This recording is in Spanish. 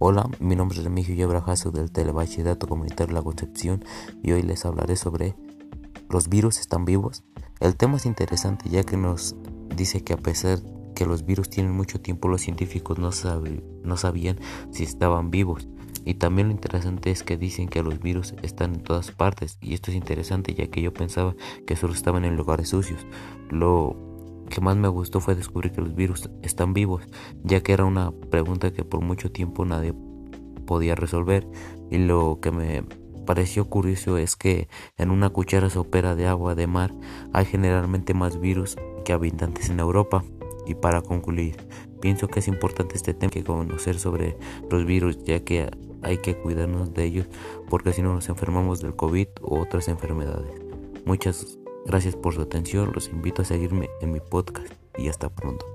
Hola, mi nombre es Remigio Yebrajazo del Telebachillerato Comunitario La Concepción y hoy les hablaré sobre los virus están vivos. El tema es interesante ya que nos dice que a pesar que los virus tienen mucho tiempo, los científicos no, no sabían si estaban vivos. Y también lo interesante es que dicen que los virus están en todas partes. Y esto es interesante ya que yo pensaba que solo estaban en lugares sucios. Lo que más me gustó fue descubrir que los virus están vivos, ya que era una pregunta que por mucho tiempo nadie podía resolver. Y lo que me pareció curioso es que en una cuchara sopera de agua de mar hay generalmente más virus que habitantes en Europa. Y para concluir, pienso que es importante este tema que conocer sobre los virus, ya que hay que cuidarnos de ellos porque si no nos enfermamos del COVID u otras enfermedades. Muchas Gracias por su atención, los invito a seguirme en mi podcast y hasta pronto.